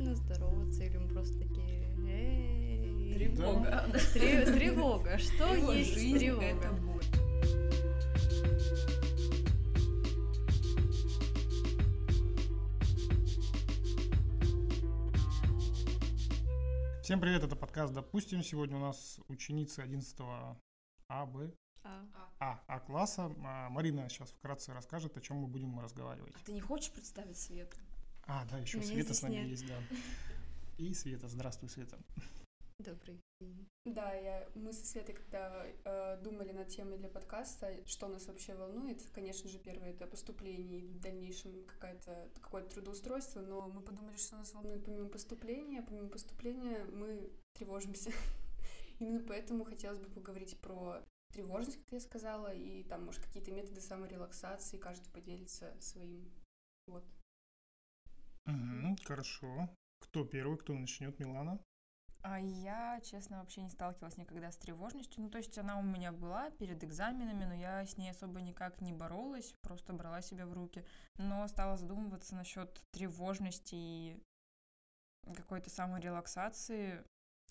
начинают здороваться, или мы просто такие, эй. Тревога. Тревога. Что Его есть жизнь тревога? это боль. Всем привет, это подкаст «Допустим». Сегодня у нас ученица 11 А, Б, А, А, А класса. А, Марина сейчас вкратце расскажет, о чем мы будем разговаривать. А ты не хочешь представить Свету? А, да, еще Меня Света с нами нет. есть, да. И Света, здравствуй, Света. добрый день. Да, я, мы со Светой, когда э, думали над темой для подкаста, что нас вообще волнует, конечно же, первое это поступление и в дальнейшем какая-то, какое-то трудоустройство, но мы подумали, что нас волнует помимо поступления, помимо поступления мы тревожимся. Именно поэтому хотелось бы поговорить про тревожность, как я сказала, и там, может, какие-то методы саморелаксации, каждый поделится своим. Вот. Мгм, хорошо. Кто первый, кто начнет? Милана? А я, честно, вообще не сталкивалась никогда с тревожностью. Ну, то есть она у меня была перед экзаменами, но я с ней особо никак не боролась, просто брала себя в руки. Но стала задумываться насчет тревожности и какой-то саморелаксации.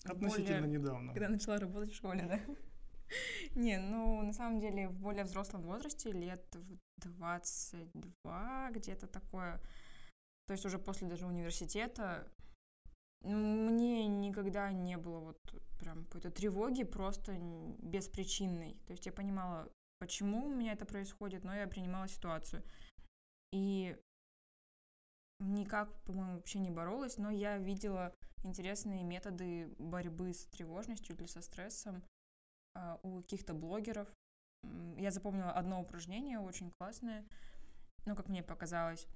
Относительно более- недавно. Когда начала работать в школе, да? Не, ну, на самом деле, в более взрослом возрасте, лет в 22, где-то такое, то есть уже после даже университета, мне никогда не было вот прям какой-то тревоги просто беспричинной. То есть я понимала, почему у меня это происходит, но я принимала ситуацию. И никак, по-моему, вообще не боролась, но я видела интересные методы борьбы с тревожностью или со стрессом а, у каких-то блогеров. Я запомнила одно упражнение очень классное, ну, как мне показалось.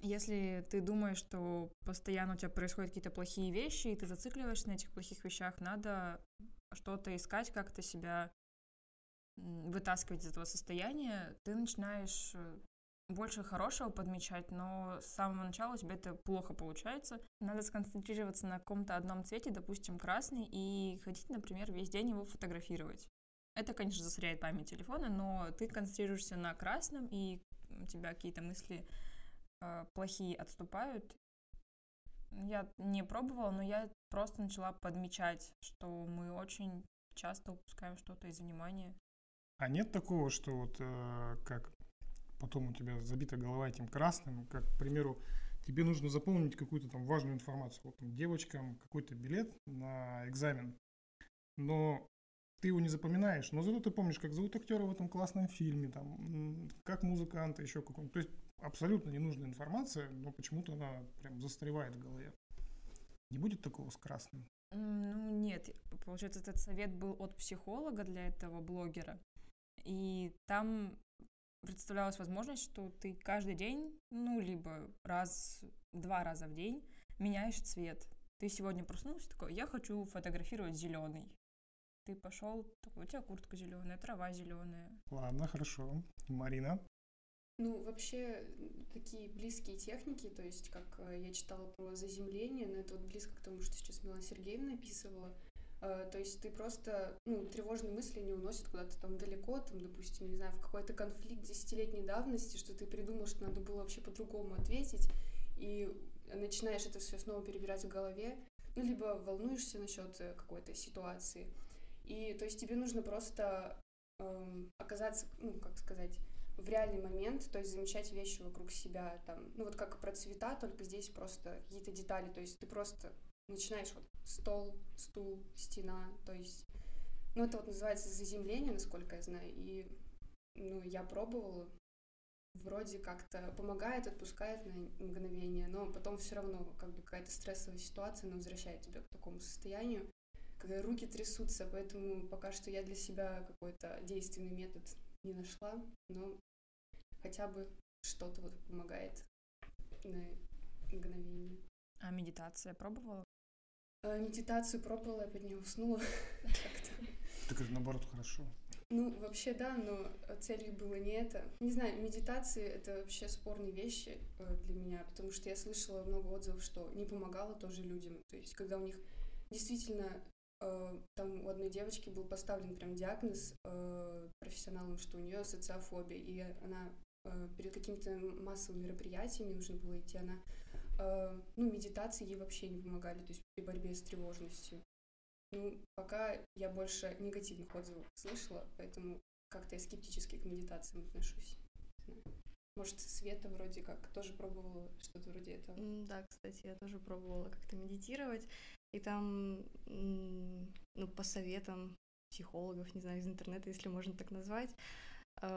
Если ты думаешь, что постоянно у тебя происходят какие-то плохие вещи, и ты зацикливаешься на этих плохих вещах, надо что-то искать, как-то себя вытаскивать из этого состояния, ты начинаешь э, больше хорошего подмечать, но с самого начала у тебя это плохо получается. Надо сконцентрироваться на каком-то одном цвете, допустим, красный, и хотеть, например, весь день его фотографировать. Это, конечно, засоряет память телефона, но ты концентрируешься на красном, и у тебя какие-то мысли плохие отступают. Я не пробовала, но я просто начала подмечать, что мы очень часто упускаем что-то из внимания. А нет такого, что вот э, как потом у тебя забита голова этим красным, как, к примеру, тебе нужно заполнить какую-то там важную информацию, вот там девочкам какой-то билет на экзамен, но ты его не запоминаешь, но зато ты помнишь, как зовут актера в этом классном фильме, там, как музыканта, еще какой-нибудь. То есть абсолютно ненужная информация, но почему-то она прям застревает в голове. Не будет такого с красным? Ну, нет, получается, этот совет был от психолога для этого блогера. И там представлялась возможность, что ты каждый день, ну, либо раз, два раза в день меняешь цвет. Ты сегодня проснулся такой, я хочу фотографировать зеленый. Ты пошел, такой, у тебя куртка зеленая, трава зеленая. Ладно, хорошо. Марина? Ну, вообще, такие близкие техники, то есть, как э, я читала про заземление, но это вот близко к тому, что сейчас Милана Сергеевна описывала. Э, То есть ты просто, ну, тревожные мысли не уносят куда-то там далеко, там, допустим, не знаю, в какой-то конфликт десятилетней давности, что ты придумал, что надо было вообще по-другому ответить, и начинаешь это все снова перебирать в голове, ну, либо волнуешься насчет э, какой-то ситуации. И, то есть, тебе нужно просто эм, оказаться, ну, как сказать, в реальный момент, то есть замечать вещи вокруг себя, там, ну вот как про цвета, только здесь просто какие-то детали, то есть ты просто начинаешь вот стол, стул, стена, то есть, ну это вот называется заземление, насколько я знаю, и, ну, я пробовала, вроде как-то помогает, отпускает на мгновение, но потом все равно как бы какая-то стрессовая ситуация, она возвращает тебя к такому состоянию, когда руки трясутся, поэтому пока что я для себя какой-то действенный метод не нашла, но хотя бы что-то вот помогает на мгновение. А медитация пробовала? А, Медитацию пробовала, я под нее уснула как-то. Так это наоборот хорошо. Ну, вообще, да, но целью было не это. Не знаю, медитации — это вообще спорные вещи э, для меня, потому что я слышала много отзывов, что не помогало тоже людям. То есть, когда у них действительно э, там у одной девочки был поставлен прям диагноз э, профессионалам, что у нее социофобия, и она перед какими-то массовыми мероприятиями нужно было идти, она э, ну, медитации ей вообще не помогали, то есть при борьбе с тревожностью. Ну, пока я больше негативных отзывов слышала, поэтому как-то я скептически к медитациям отношусь. Может, Света вроде как тоже пробовала что-то вроде этого? Да, кстати, я тоже пробовала как-то медитировать. И там, ну, по советам психологов, не знаю, из интернета, если можно так назвать,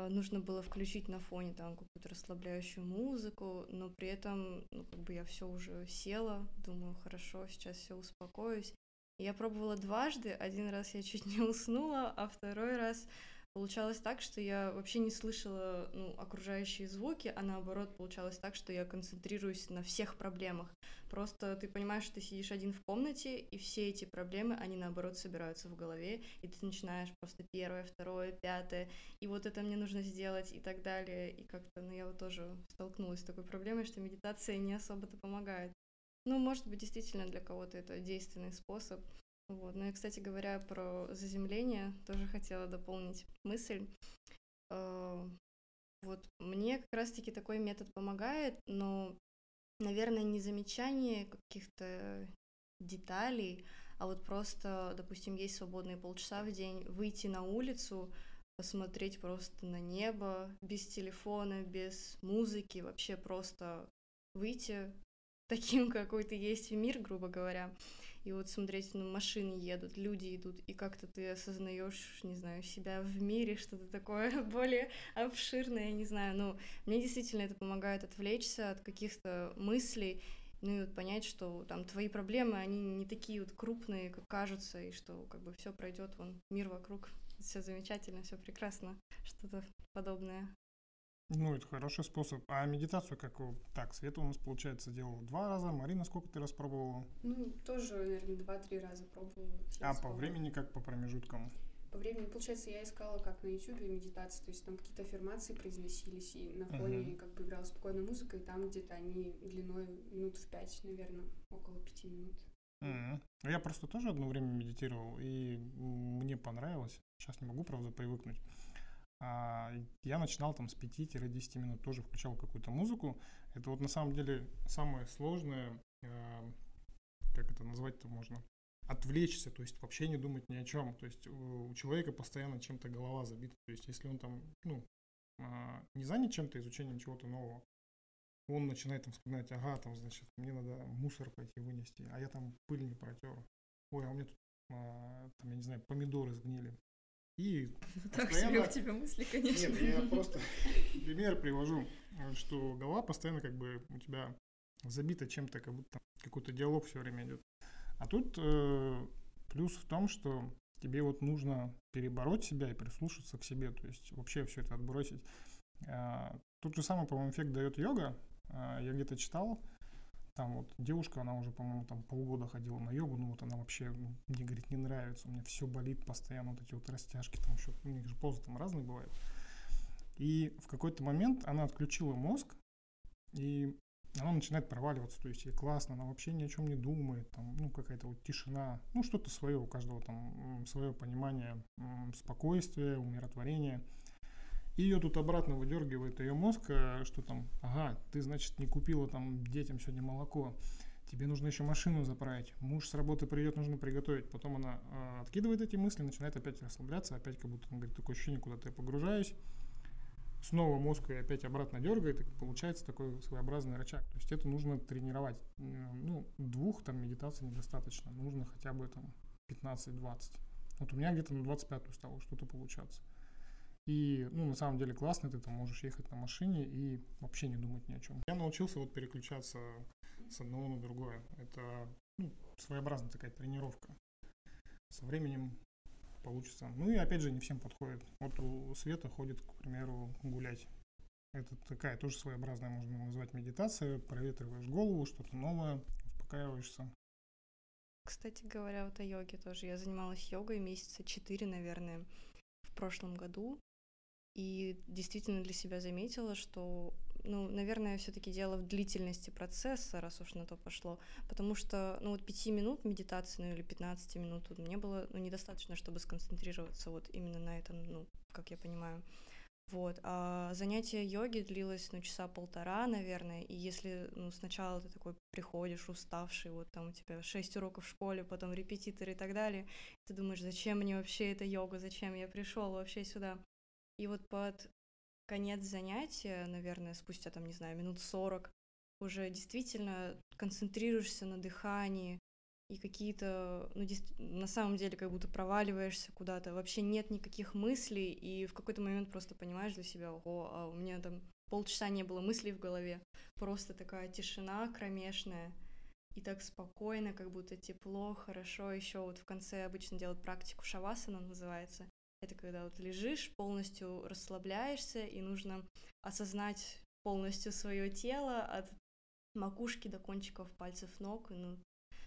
нужно было включить на фоне там какую-то расслабляющую музыку, но при этом, ну, как бы я все уже села, думаю, хорошо, сейчас все успокоюсь. я пробовала дважды, один раз я чуть не уснула, а второй раз Получалось так, что я вообще не слышала ну, окружающие звуки, а наоборот получалось так, что я концентрируюсь на всех проблемах. Просто ты понимаешь, что ты сидишь один в комнате, и все эти проблемы, они наоборот собираются в голове, и ты начинаешь просто первое, второе, пятое, и вот это мне нужно сделать, и так далее. И как-то, ну, я вот тоже столкнулась с такой проблемой, что медитация не особо-то помогает. Ну, может быть, действительно для кого-то это действенный способ, вот. Ну и, кстати говоря, про заземление тоже хотела дополнить мысль. Э, вот мне как раз-таки такой метод помогает, но, наверное, не замечание каких-то деталей, а вот просто, допустим, есть свободные полчаса в день, выйти на улицу, посмотреть просто на небо, без телефона, без музыки, вообще просто выйти таким, какой ты есть в мир, грубо говоря, и вот смотреть, ну, машины едут, люди идут, и как-то ты осознаешь, не знаю, себя в мире, что-то такое более обширное, не знаю, ну, мне действительно это помогает отвлечься от каких-то мыслей, ну и вот понять, что там твои проблемы, они не такие вот крупные, как кажутся, и что как бы все пройдет, вон мир вокруг, все замечательно, все прекрасно, что-то подобное. Ну, это хороший способ. А медитацию как? Так, Света у нас, получается, делала два раза. Марина, сколько ты раз пробовала? Ну, тоже, наверное, два-три раза пробовала. А по времени как по промежуткам? По времени, получается, я искала как на YouTube медитации, то есть там какие-то аффирмации произносились, и на фоне uh-huh. как бы играла спокойная музыка, и там где-то они длиной минут в пять, наверное, около пяти минут. Mm-hmm. Я просто тоже одно время медитировал, и мне понравилось. Сейчас не могу, правда, привыкнуть. А, я начинал там с 5-10 минут, тоже включал какую-то музыку. Это вот на самом деле самое сложное, а, как это назвать-то можно, отвлечься, то есть вообще не думать ни о чем. То есть у человека постоянно чем-то голова забита. То есть если он там, ну, а, не занят чем-то, изучением чего-то нового, он начинает там вспоминать, ага, там, значит, мне надо мусор пойти вынести, а я там пыль не протер. Ой, а у меня тут, там, я не знаю, помидоры сгнили. И так себе у тебя мысли, конечно. Нет, я просто пример привожу, что голова постоянно как бы у тебя забита чем-то, как будто какой-то диалог все время идет. А тут э, плюс в том, что тебе вот нужно перебороть себя и прислушаться к себе, то есть вообще все это отбросить. Э, тот же самый, по-моему, эффект дает йога. Э, я где-то читал, там вот девушка, она уже, по-моему, там полгода ходила на йогу, ну вот она вообще, ну, мне, говорит, не нравится, у меня все болит постоянно, вот эти вот растяжки, там еще, у них же позы там разные бывают. И в какой-то момент она отключила мозг, и она начинает проваливаться, то есть ей классно, она вообще ни о чем не думает, там, ну, какая-то вот тишина, ну, что-то свое, у каждого там свое понимание спокойствия, умиротворения. И ее тут обратно выдергивает ее мозг, э, что там, ага, ты, значит, не купила там детям сегодня молоко, тебе нужно еще машину заправить, муж с работы придет, нужно приготовить. Потом она э, откидывает эти мысли, начинает опять расслабляться, опять как будто, он говорит, такое ощущение, куда-то я погружаюсь. Снова мозг и опять обратно дергает, и получается такой своеобразный рычаг. То есть это нужно тренировать. Ну, двух там медитаций недостаточно, нужно хотя бы там 15-20. Вот у меня где-то на 25 стало что-то получаться. И, ну, на самом деле классно, ты там можешь ехать на машине и вообще не думать ни о чем. Я научился вот переключаться с одного на другое. Это ну, своеобразная такая тренировка. Со временем получится. Ну и опять же не всем подходит. Вот у Света ходит, к примеру, гулять. Это такая тоже своеобразная, можно назвать медитация. Проветриваешь голову, что-то новое, успокаиваешься. Кстати говоря, вот о йоге тоже. Я занималась йогой месяца четыре, наверное, в прошлом году. И действительно для себя заметила, что, ну, наверное, все-таки дело в длительности процесса, раз уж на то пошло. Потому что, ну, вот пяти минут медитации, ну, или 15 минут мне было, ну, недостаточно, чтобы сконцентрироваться вот именно на этом, ну, как я понимаю. Вот, а занятие йоги длилось, ну, часа полтора, наверное, и если, ну, сначала ты такой приходишь уставший, вот там у тебя шесть уроков в школе, потом репетитор и так далее, ты думаешь, зачем мне вообще эта йога, зачем я пришел вообще сюда? И вот под конец занятия, наверное, спустя там, не знаю, минут сорок, уже действительно концентрируешься на дыхании, и какие-то, ну, на самом деле, как будто проваливаешься куда-то, вообще нет никаких мыслей, и в какой-то момент просто понимаешь для себя, ого, а у меня там полчаса не было мыслей в голове, просто такая тишина кромешная, и так спокойно, как будто тепло, хорошо. Еще вот в конце обычно делают практику шавасана, называется. Это когда вот лежишь, полностью расслабляешься, и нужно осознать полностью свое тело от макушки до кончиков пальцев ног, ну,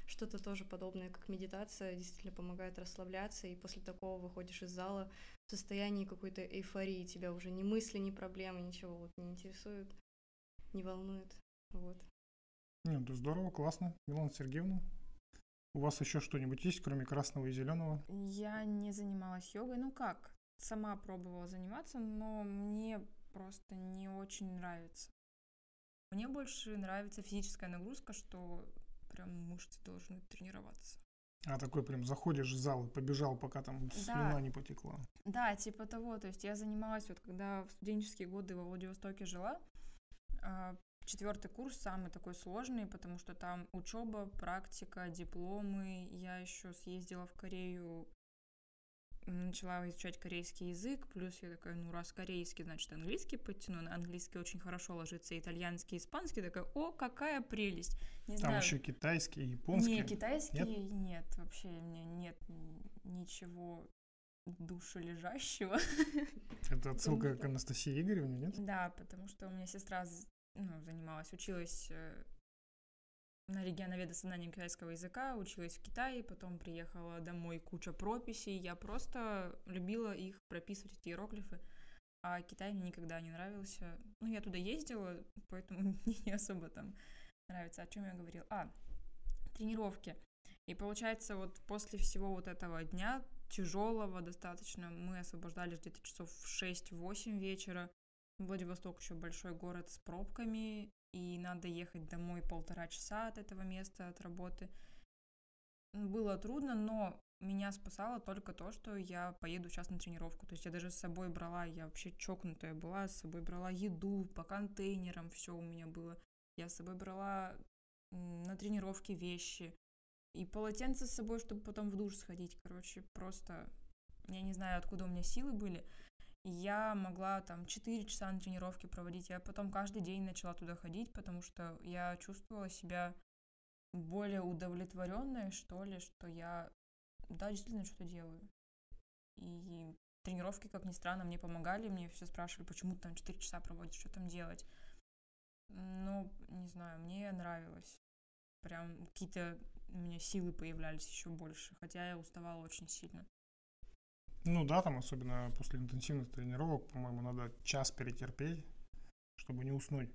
что-то тоже подобное, как медитация, действительно помогает расслабляться, и после такого выходишь из зала в состоянии какой-то эйфории, тебя уже ни мысли, ни проблемы, ничего вот не интересует, не волнует, вот. Нет, ну здорово, классно. Милана Сергеевна, у вас еще что-нибудь есть, кроме красного и зеленого? Я не занималась йогой, ну как, сама пробовала заниматься, но мне просто не очень нравится. Мне больше нравится физическая нагрузка, что прям мышцы должны тренироваться. А такой прям заходишь в зал и побежал, пока там да. слюна не потекла. Да, типа того. То есть я занималась, вот когда в студенческие годы во Владивостоке жила, а, четвертый курс самый такой сложный, потому что там учеба, практика, дипломы. Я еще съездила в Корею начала изучать корейский язык, плюс я такая, ну, раз корейский, значит, английский подтяну, на английский очень хорошо ложится итальянский, испанский, такая, о, какая прелесть. Не Там знаю. еще китайский, японский. Не, китайский нет? нет, вообще меня нет ничего душележащего. Это отсылка к Анастасии Игоревне, нет? Да, потому что у меня сестра ну, занималась, училась э, на регионоведа с знанием китайского языка, училась в Китае, потом приехала домой, куча прописей. Я просто любила их прописывать, эти иероглифы. А Китай мне никогда не нравился. Ну, я туда ездила, поэтому мне не особо там нравится. О чем я говорил? А, тренировки. И получается, вот после всего вот этого дня, тяжелого достаточно, мы освобождались где-то часов в 6-8 вечера. Владивосток еще большой город с пробками, и надо ехать домой полтора часа от этого места, от работы. Было трудно, но меня спасало только то, что я поеду сейчас на тренировку. То есть я даже с собой брала, я вообще чокнутая была, с собой брала еду по контейнерам, все у меня было. Я с собой брала на тренировки вещи. И полотенце с собой, чтобы потом в душ сходить. Короче, просто я не знаю, откуда у меня силы были я могла там 4 часа на тренировке проводить. Я потом каждый день начала туда ходить, потому что я чувствовала себя более удовлетворенной, что ли, что я, да, действительно что-то делаю. И тренировки, как ни странно, мне помогали, мне все спрашивали, почему ты там 4 часа проводишь, что там делать. Ну, не знаю, мне нравилось. Прям какие-то у меня силы появлялись еще больше, хотя я уставала очень сильно. Ну да, там особенно после интенсивных тренировок, по-моему, надо час перетерпеть, чтобы не уснуть.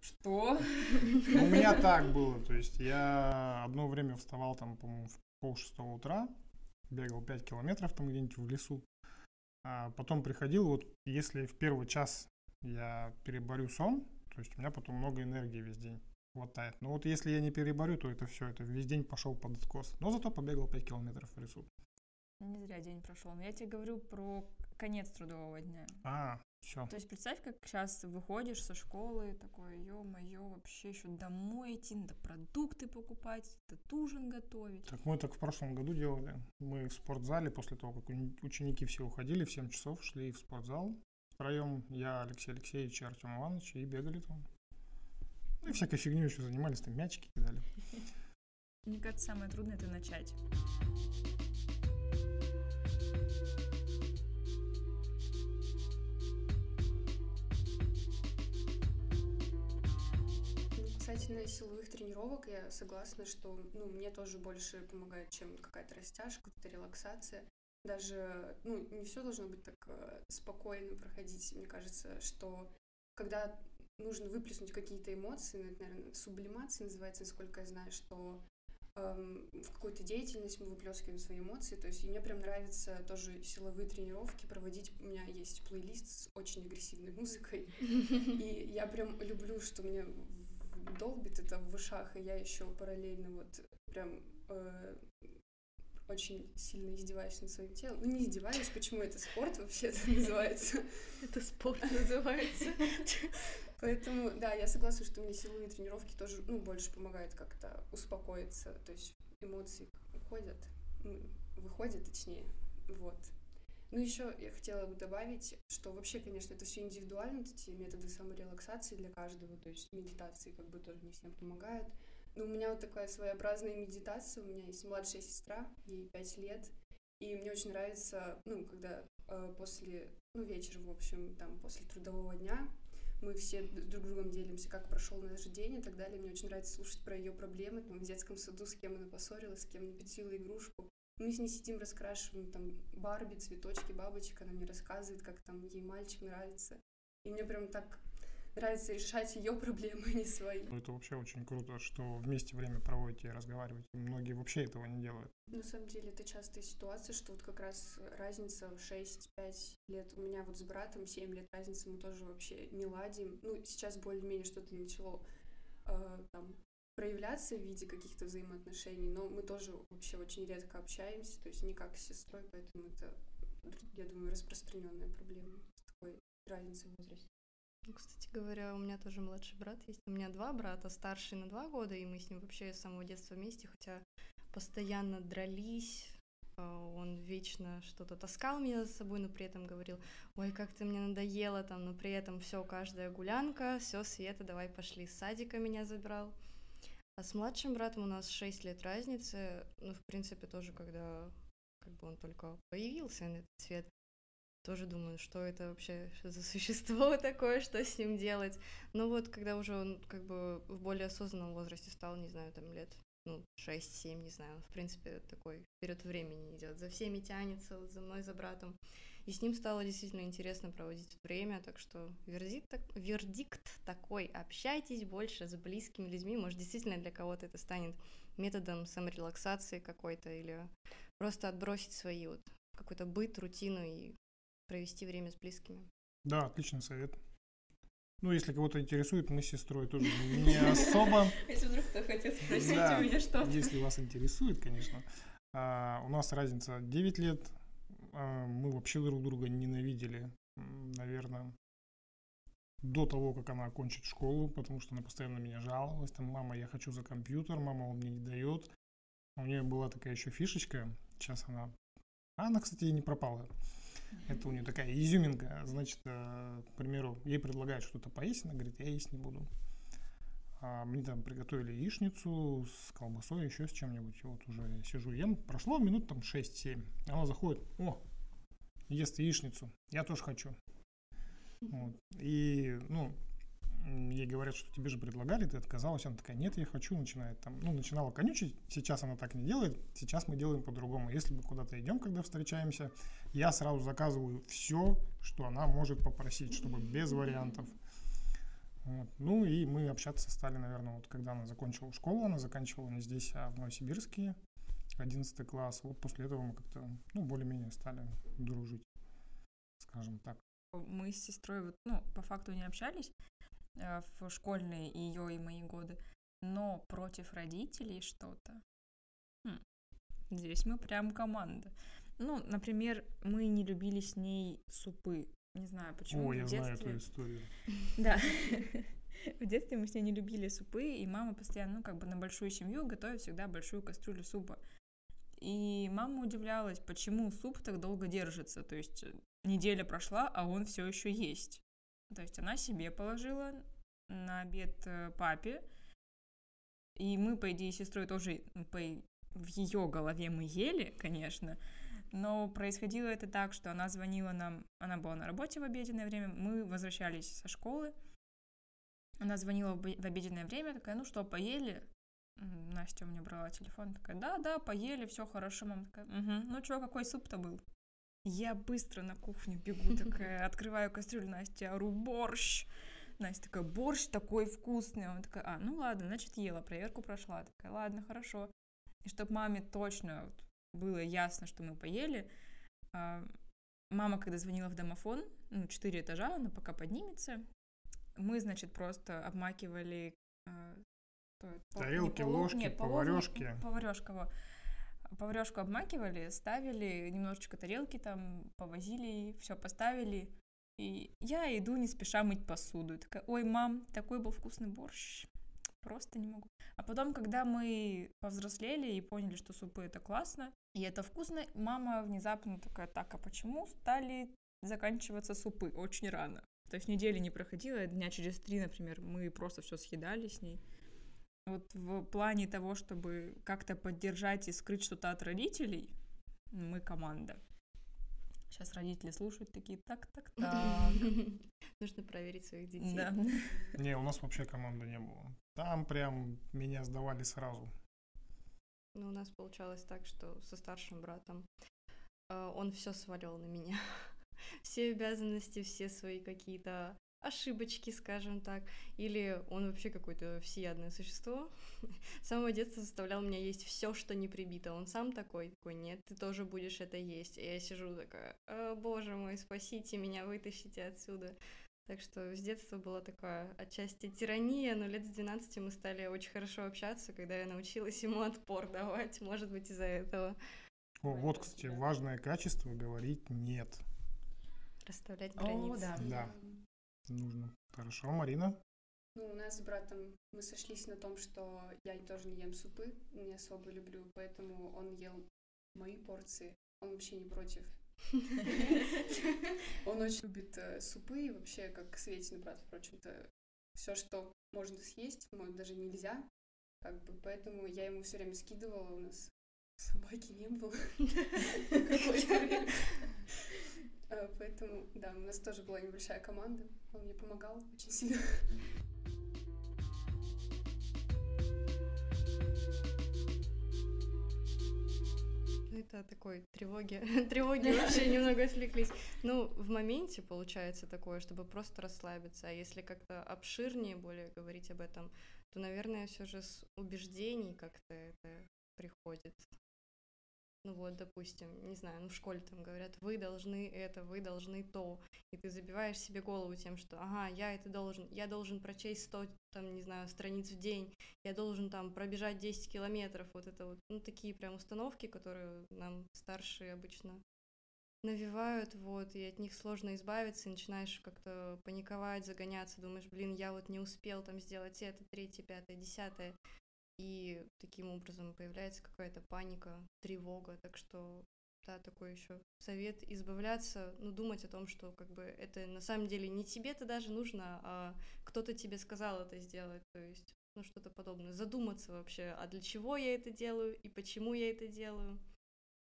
Что? Ну, у меня так было. То есть я одно время вставал там, по-моему, в пол шестого утра, бегал 5 километров там где-нибудь в лесу. А потом приходил, вот если в первый час я переборю сон, то есть у меня потом много энергии весь день хватает. Но вот если я не переборю, то это все, это весь день пошел под откос. Но зато побегал 5 километров в лесу. Не зря день прошел. Но я тебе говорю про конец трудового дня. А, все. То есть представь, как сейчас выходишь со школы, такое, ё-моё, вообще еще домой идти, надо продукты покупать, этот ужин готовить. Так мы так в прошлом году делали. Мы в спортзале, после того, как ученики все уходили, в 7 часов шли в спортзал. Втроем я, Алексей Алексеевич и Артем Иванович, и бегали там. Ну и всякой фигней еще занимались, там мячики кидали. Мне кажется, самое трудное это начать. Касательно силовых тренировок, я согласна, что ну, мне тоже больше помогает, чем какая-то растяжка, какая-то релаксация. Даже, ну, не все должно быть так э, спокойно проходить. Мне кажется, что когда нужно выплеснуть какие-то эмоции, ну, это, наверное, сублимация называется, насколько я знаю, что эм, в какую-то деятельность, мы выплескиваем свои эмоции. То есть и мне прям нравится тоже силовые тренировки проводить. У меня есть плейлист с очень агрессивной музыкой. И я прям люблю, что мне долбит это в ушах, и я еще параллельно вот прям э, очень сильно издеваюсь над своим телом. Ну, не издеваюсь, почему это спорт вообще это называется. Это спорт называется. Поэтому, да, я согласна, что мне силовые тренировки тоже, ну, больше помогают как-то успокоиться, то есть эмоции уходят, выходят, точнее, вот. Ну, еще я хотела бы добавить, что вообще, конечно, это все индивидуально, эти методы саморелаксации для каждого, то есть медитации как бы тоже не всем помогают. Ну, у меня вот такая своеобразная медитация. У меня есть младшая сестра, ей пять лет. И мне очень нравится, ну, когда э, после, ну, вечером, в общем, там, после трудового дня мы все друг другом делимся, как прошел наш день и так далее. Мне очень нравится слушать про ее проблемы, там, в детском саду, с кем она поссорилась, с кем напетила игрушку. Мы с ней сидим, раскрашиваем там Барби, цветочки, бабочек, она мне рассказывает, как там ей мальчик нравится. И мне прям так нравится решать ее проблемы, а не свои. Ну, это вообще очень круто, что вместе время проводите и разговариваете. Многие вообще этого не делают. На самом деле это частая ситуация, что вот как раз разница в 6-5 лет. У меня вот с братом 7 лет разницы, мы тоже вообще не ладим. Ну, сейчас более-менее что-то начало э, там проявляться в виде каких-то взаимоотношений, но мы тоже вообще очень редко общаемся, то есть не как с сестрой, поэтому это, я думаю, распространенная проблема с такой разницей в возрасте. Ну, кстати говоря, у меня тоже младший брат есть. У меня два брата, старший на два года, и мы с ним вообще с самого детства вместе, хотя постоянно дрались, а, он вечно что-то таскал меня за собой, но при этом говорил, ой, как ты мне надоело там, но при этом все, каждая гулянка, все, Света, давай пошли. С садика меня забрал. А с младшим братом у нас 6 лет разницы, ну, в принципе, тоже, когда как бы он только появился на этот свет, тоже думаю, что это вообще за существо такое, что с ним делать. Но вот когда уже он как бы в более осознанном возрасте стал, не знаю, там лет ну, 6-7, не знаю, в принципе, такой вперед времени идет. За всеми тянется, вот за мной, за братом. И с ним стало действительно интересно проводить время, так что вердикт, так, вердикт такой, общайтесь больше с близкими людьми, может, действительно для кого-то это станет методом саморелаксации какой-то или просто отбросить свои вот какой-то быт, рутину и провести время с близкими. Да, отличный совет. Ну, если кого-то интересует, мы с сестрой тоже не особо. Если вдруг кто хотел спросить у меня что-то. Если вас интересует, конечно. А, у нас разница 9 лет. А, мы вообще друг друга ненавидели, наверное, до того, как она окончит школу, потому что она постоянно меня жаловалась. Там, мама, я хочу за компьютер, мама, он мне не дает. У нее была такая еще фишечка. Сейчас она... А она, кстати, и не пропала. Это у нее такая изюминка. Значит, э, к примеру, ей предлагают что-то поесть, она говорит, я есть не буду. А мне там приготовили яичницу с колбасой, еще с чем-нибудь. И вот уже сижу, ем. Прошло минут там 6-7. Она заходит, о, ест яичницу. Я тоже хочу. Вот. И, ну, ей говорят, что тебе же предлагали, ты отказалась, она такая, нет, я хочу, начинает там, ну, начинала конючить, сейчас она так не делает, сейчас мы делаем по-другому. Если мы куда-то идем, когда встречаемся, я сразу заказываю все, что она может попросить, чтобы без вариантов. Вот. Ну и мы общаться стали, наверное, вот когда она закончила школу, она заканчивала не здесь, а в Новосибирске, 11 класс. Вот после этого мы как-то, ну, более-менее стали дружить, скажем так. Мы с сестрой, вот, ну, по факту не общались, Э, в школьные ее и мои годы, но против родителей что-то. Хм. Здесь мы прям команда. Ну, например, мы не любили с ней супы. Не знаю, почему. О, я детстве... знаю эту историю. Да. В детстве мы с ней не любили супы, и мама постоянно, ну, как бы на большую семью готовит всегда большую кастрюлю супа. И мама удивлялась, почему суп так долго держится. То есть э, неделя прошла, а он все еще есть. То есть она себе положила на обед э, папе, и мы, по идее, с сестрой тоже по, в ее голове мы ели, конечно, но происходило это так, что она звонила нам, она была на работе в обеденное время, мы возвращались со школы, она звонила в обеденное время, такая, ну что, поели? Настя у меня брала телефон, такая, да, да, поели, все хорошо, мама такая, угу. ну что, какой суп-то был? Я быстро на кухню бегу, такая, открываю кастрюлю, Настя, ору, борщ. Настя такая, борщ такой вкусный. Она такая, а, ну ладно, значит, ела, проверку прошла. Такая, ладно, хорошо. И чтобы маме точно было ясно, что мы поели, а, мама, когда звонила в домофон, ну, четыре этажа, она пока поднимется, мы, значит, просто обмакивали а, тарелки, полов... ложки, не, поварешки. Поварешка, поварешку обмакивали, ставили немножечко тарелки там, повозили, все поставили. И я иду не спеша мыть посуду. И такая, ой, мам, такой был вкусный борщ. Просто не могу. А потом, когда мы повзрослели и поняли, что супы это классно, и это вкусно, мама внезапно такая, так, а почему стали заканчиваться супы очень рано? То есть недели не проходило, дня через три, например, мы просто все съедали с ней. Вот в плане того, чтобы как-то поддержать и скрыть что-то от родителей, мы команда. Сейчас родители слушают такие, так, так, так. Нужно проверить своих детей. Да. Не, у нас вообще команды не было. Там прям меня сдавали сразу. Ну, у нас получалось так, что со старшим братом э, он все свалил на меня. все обязанности, все свои какие-то ошибочки, скажем так, или он вообще какое-то всеядное существо. С самого детства заставлял меня есть все, что не прибито. Он сам такой, такой, нет, ты тоже будешь это есть. И я сижу такая, О, боже мой, спасите меня, вытащите отсюда. Так что с детства была такая отчасти тирания, но лет с 12 мы стали очень хорошо общаться, когда я научилась ему отпор давать, может быть, из-за этого. О, вот, кстати, важное качество говорить «нет». Расставлять границы. О, да. Да нужно. Хорошо, Марина? Ну, у нас с братом мы сошлись на том, что я тоже не ем супы, не особо люблю, поэтому он ел мои порции. Он вообще не против. Он очень любит э, супы и вообще, как Светин брат, впрочем-то, все, что можно съесть, даже нельзя. Как бы, поэтому я ему все время скидывала, у нас собаки не было. Э, поэтому, да, у нас тоже была небольшая команда. Он мне помогал очень сильно. Ну, это такой тревоги, тревоги вообще немного отвлеклись. Ну, в моменте получается такое, чтобы просто расслабиться. А если как-то обширнее более говорить об этом, то, наверное, все же с убеждений как-то это приходит ну вот, допустим, не знаю, ну в школе там говорят, вы должны это, вы должны то, и ты забиваешь себе голову тем, что, ага, я это должен, я должен прочесть 100, там, не знаю, страниц в день, я должен там пробежать 10 километров, вот это вот, ну такие прям установки, которые нам старшие обычно навевают, вот, и от них сложно избавиться, и начинаешь как-то паниковать, загоняться, думаешь, блин, я вот не успел там сделать это, третье, пятое, десятое, и таким образом появляется какая-то паника, тревога, так что да, такой еще совет избавляться, ну, думать о том, что как бы это на самом деле не тебе-то даже нужно, а кто-то тебе сказал это сделать, то есть, ну, что-то подобное. Задуматься вообще, а для чего я это делаю и почему я это делаю.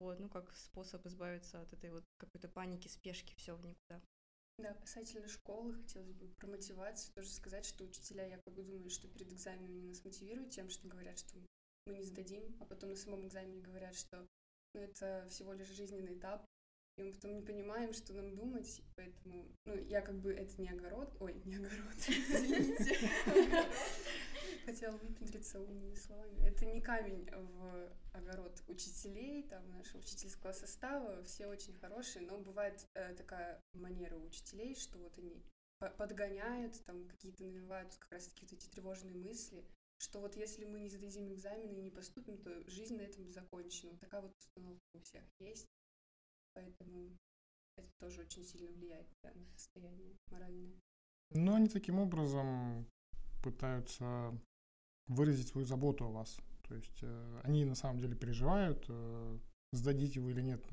Вот, ну, как способ избавиться от этой вот какой-то паники, спешки, все в никуда. Да, касательно школы, хотелось бы про мотивацию тоже сказать, что учителя якобы думают, что перед экзаменами нас мотивируют тем, что говорят, что мы не сдадим, а потом на самом экзамене говорят, что ну, это всего лишь жизненный этап, и мы потом не понимаем, что нам думать, поэтому, ну, я как бы, это не огород, ой, не огород, извините, хотела выпендриться умными словами. Это не камень в огород учителей, там, нашего учительского состава, все очень хорошие, но бывает э, такая манера у учителей, что вот они подгоняют, там, какие-то навевают как раз-таки вот эти тревожные мысли, что вот если мы не сдадим экзамены и не поступим, то жизнь на этом закончена. Такая вот установка у всех есть, поэтому это тоже очень сильно влияет да, на состояние моральное. Но они таким образом пытаются выразить свою заботу о вас. То есть э, они на самом деле переживают, э, сдадите вы или нет,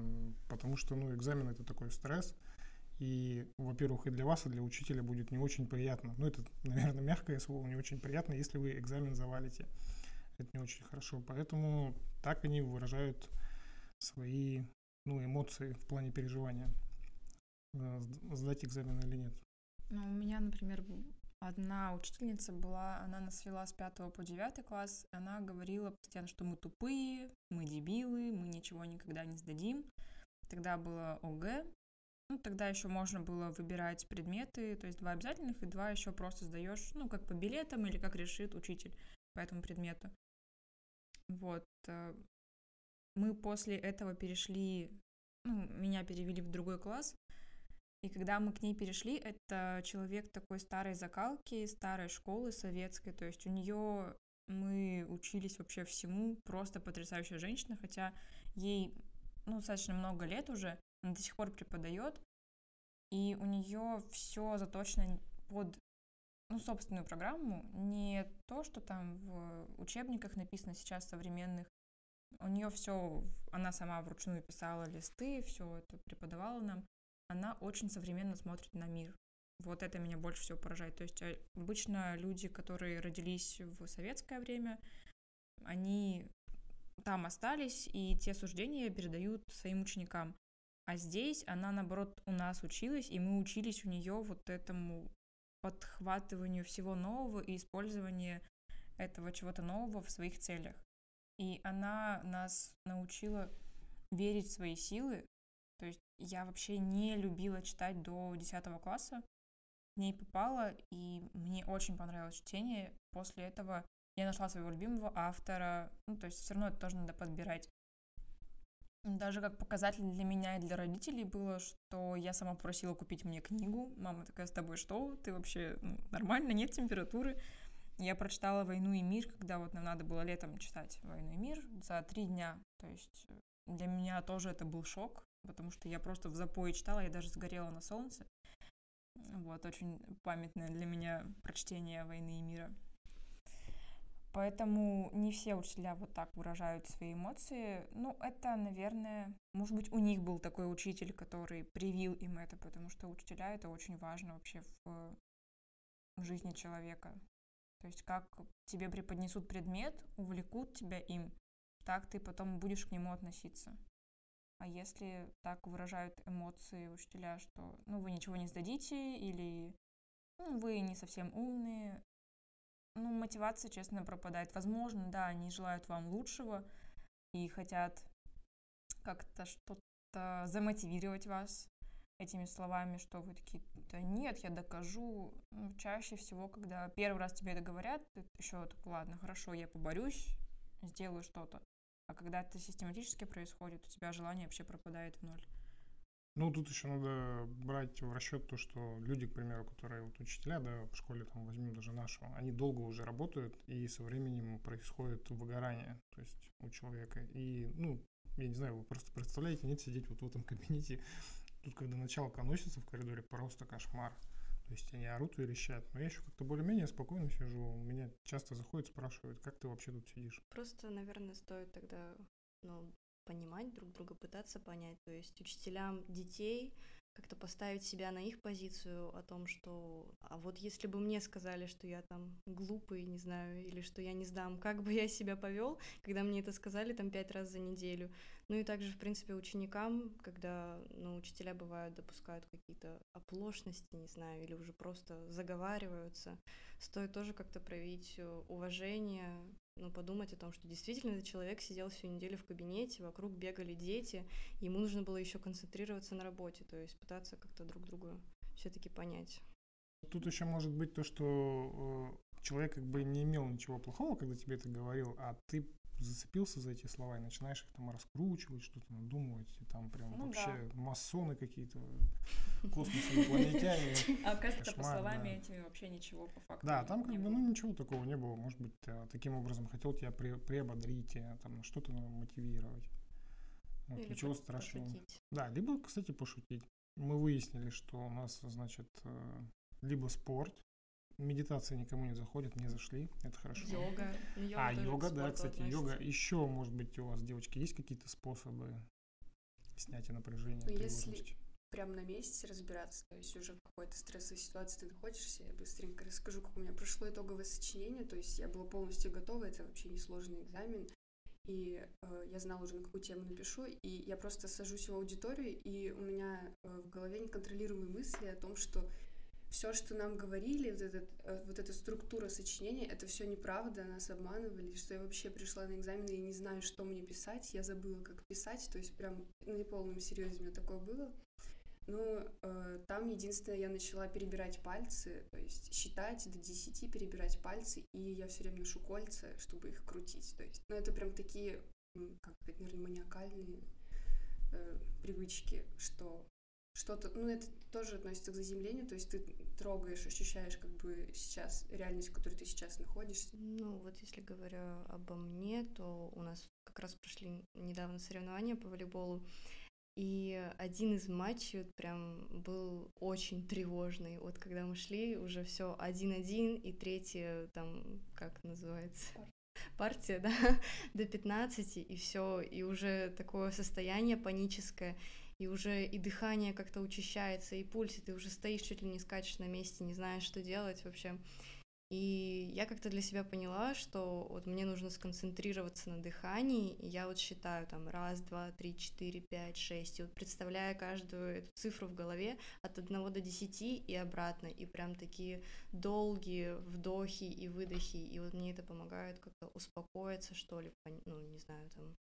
потому что ну, экзамен это такой стресс. И, во-первых, и для вас, и для учителя будет не очень приятно. Ну, это, наверное, мягкое слово, не очень приятно, если вы экзамен завалите. Это не очень хорошо. Поэтому так они выражают свои ну, эмоции в плане переживания. Э, сдать экзамен или нет. Ну, у меня, например, Одна учительница была, она нас вела с 5 по 9 класс, она говорила постоянно, что мы тупые, мы дебилы, мы ничего никогда не сдадим. Тогда было ОГЭ, ну, тогда еще можно было выбирать предметы, то есть два обязательных и два еще просто сдаешь, ну, как по билетам или как решит учитель по этому предмету. Вот. Э, мы после этого перешли, ну, меня перевели в другой класс, и когда мы к ней перешли, это человек такой старой закалки, старой школы советской, то есть у нее мы учились вообще всему, просто потрясающая женщина, хотя ей ну, достаточно много лет уже, она до сих пор преподает, и у нее все заточено под ну, собственную программу, не то, что там в учебниках написано сейчас современных. У нее все, она сама вручную писала листы, все это преподавала нам. Она очень современно смотрит на мир. Вот это меня больше всего поражает. То есть э, обычно люди, которые родились в советское время, они там остались, и те суждения передают своим ученикам. А здесь она, наоборот, у нас училась, и мы учились у нее вот этому подхватыванию всего нового и использованию этого чего-то нового в своих целях. И она нас научила верить в свои силы. То есть я вообще не любила читать до 10 класса. В ней попала, и мне очень понравилось чтение. После этого я нашла своего любимого автора. Ну, то есть все равно это тоже надо подбирать. Даже как показатель для меня и для родителей было, что я сама просила купить мне книгу. Мама такая, с тобой что? Ты вообще ну, нормально, нет температуры. Я прочитала «Войну и мир», когда вот нам надо было летом читать «Войну и мир» за три дня. То есть для меня тоже это был шок, потому что я просто в запое читала, я даже сгорела на солнце. Вот, очень памятное для меня прочтение «Войны и мира». Поэтому не все учителя вот так выражают свои эмоции. Ну, это, наверное, может быть, у них был такой учитель, который привил им это, потому что учителя это очень важно вообще в, жизни человека. То есть как тебе преподнесут предмет, увлекут тебя им, так ты потом будешь к нему относиться. А если так выражают эмоции учителя, что ну вы ничего не сдадите или ну, вы не совсем умные, ну, мотивация, честно, пропадает. Возможно, да, они желают вам лучшего и хотят как-то что-то замотивировать вас этими словами, что вы такие, да нет, я докажу. Ну, чаще всего, когда первый раз тебе это говорят, ты еще так, ладно, хорошо, я поборюсь, сделаю что-то. А когда это систематически происходит, у тебя желание вообще пропадает в ноль. Ну, тут еще надо брать в расчет то, что люди, к примеру, которые вот учителя, да, в школе, там, возьмем даже нашу, они долго уже работают, и со временем происходит выгорание, то есть у человека. И, ну, я не знаю, вы просто представляете, нет сидеть вот в этом кабинете, тут, когда началка носится в коридоре, просто кошмар. То есть они орут и верещат. Но я еще как-то более-менее спокойно сижу. Меня часто заходят, спрашивают, как ты вообще тут сидишь? Просто, наверное, стоит тогда ну, понимать друг друга, пытаться понять. То есть учителям детей как-то поставить себя на их позицию о том, что а вот если бы мне сказали, что я там глупый, не знаю, или что я не сдам, как бы я себя повел, когда мне это сказали там пять раз за неделю. Ну и также, в принципе, ученикам, когда ну, учителя бывают допускают какие-то оплошности, не знаю, или уже просто заговариваются, стоит тоже как-то проявить э, уважение ну, подумать о том, что действительно этот человек сидел всю неделю в кабинете, вокруг бегали дети, ему нужно было еще концентрироваться на работе, то есть пытаться как-то друг друга все-таки понять. Тут еще может быть то, что э, человек как бы не имел ничего плохого, когда тебе это говорил, а ты зацепился за эти слова и начинаешь их там раскручивать, что-то надумывать, и там прям ну, вообще да. масоны какие-то, космос инопланетяне. А оказывается, по словами этими вообще ничего по факту Да, там как бы, ну, ничего такого не было. Может быть, э, таким образом хотел тебя приободрить, э, там, что-то мотивировать. ничего страшного. Да, либо, кстати, пошутить. Мы выяснили, что у нас, значит, э, либо спорт, медитация никому не заходит, не зашли, это хорошо. Йога. йога а, йога, да, кстати, относится. йога. Еще, может быть, у вас, девочки, есть какие-то способы снятия напряжения? Ну, если прям на месте разбираться, то есть уже в какой-то стрессовой ситуации ты находишься, я быстренько расскажу, как у меня прошло итоговое сочинение, то есть я была полностью готова, это вообще несложный экзамен, и э, я знала уже, на какую тему напишу, и я просто сажусь в аудиторию, и у меня э, в голове неконтролируемые мысли о том, что все, что нам говорили, вот, этот, э, вот эта структура сочинения, это все неправда, нас обманывали, что я вообще пришла на экзамен и не знаю, что мне писать, я забыла, как писать, то есть прям на неполном серьезе у меня такое было. Ну, э, там единственное, я начала перебирать пальцы, то есть считать до 10, перебирать пальцы, и я все время ношу кольца, чтобы их крутить. То есть, ну, это прям такие, как сказать, наверное, маниакальные э, привычки, что что-то, ну, это тоже относится к заземлению, то есть ты трогаешь, ощущаешь как бы сейчас реальность, в которой ты сейчас находишься. Ну, вот если говоря обо мне, то у нас как раз прошли недавно соревнования по волейболу, и один из матчей вот прям был очень тревожный. Вот когда мы шли, уже все один-один, и третья там, как называется? партия, да, до 15, и все, и уже такое состояние паническое, и уже и дыхание как-то учащается, и пульс, и ты уже стоишь, чуть ли не скачешь на месте, не знаешь, что делать вообще. И я как-то для себя поняла, что вот мне нужно сконцентрироваться на дыхании, и я вот считаю там раз, два, три, четыре, пять, шесть, и вот представляя каждую эту цифру в голове от одного до десяти и обратно, и прям такие долгие вдохи и выдохи, и вот мне это помогает как-то успокоиться, что ли, ну, не знаю, там,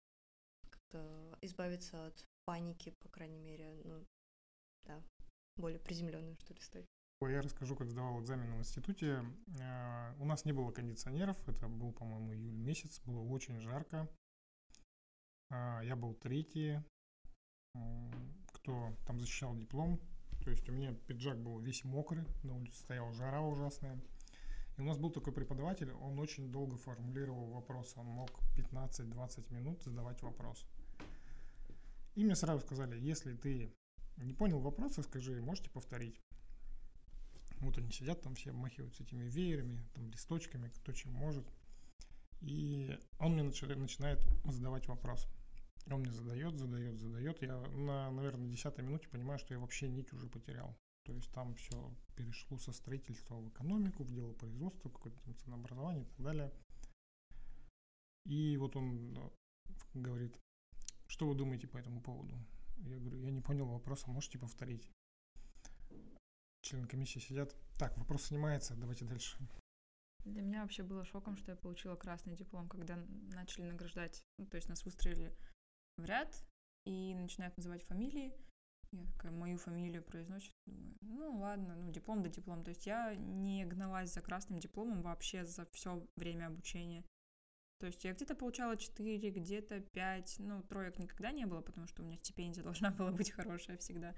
как-то избавиться от паники, по крайней мере, ну, да, более приземленным, что ли, стать. Я расскажу, как сдавал экзамен в институте. Э, у нас не было кондиционеров, это был, по-моему, июль месяц, было очень жарко. Э, я был третий, кто там защищал диплом. То есть у меня пиджак был весь мокрый, на улице стояла жара ужасная. И у нас был такой преподаватель, он очень долго формулировал вопрос, он мог 15-20 минут задавать вопрос. И мне сразу сказали, если ты не понял вопроса, скажи, можете повторить. Вот они сидят там все, обмахиваются этими веерами, там листочками, кто чем может. И он мне начинает, задавать вопрос. Он мне задает, задает, задает. Я на, наверное, десятой минуте понимаю, что я вообще нить уже потерял. То есть там все перешло со строительства в экономику, в дело производства, какое-то там ценообразование и так далее. И вот он говорит, что вы думаете по этому поводу? Я говорю, я не понял вопроса, можете повторить? члены комиссии сидят. Так, вопрос снимается, давайте дальше. Для меня вообще было шоком, что я получила красный диплом, когда начали награждать, ну, то есть нас выстроили в ряд и начинают называть фамилии. Я такая мою фамилию произносит, думаю, ну ладно, ну диплом да диплом. То есть я не гналась за красным дипломом вообще за все время обучения. То есть я где-то получала 4, где-то 5, ну, троек никогда не было, потому что у меня стипендия должна была быть хорошая всегда.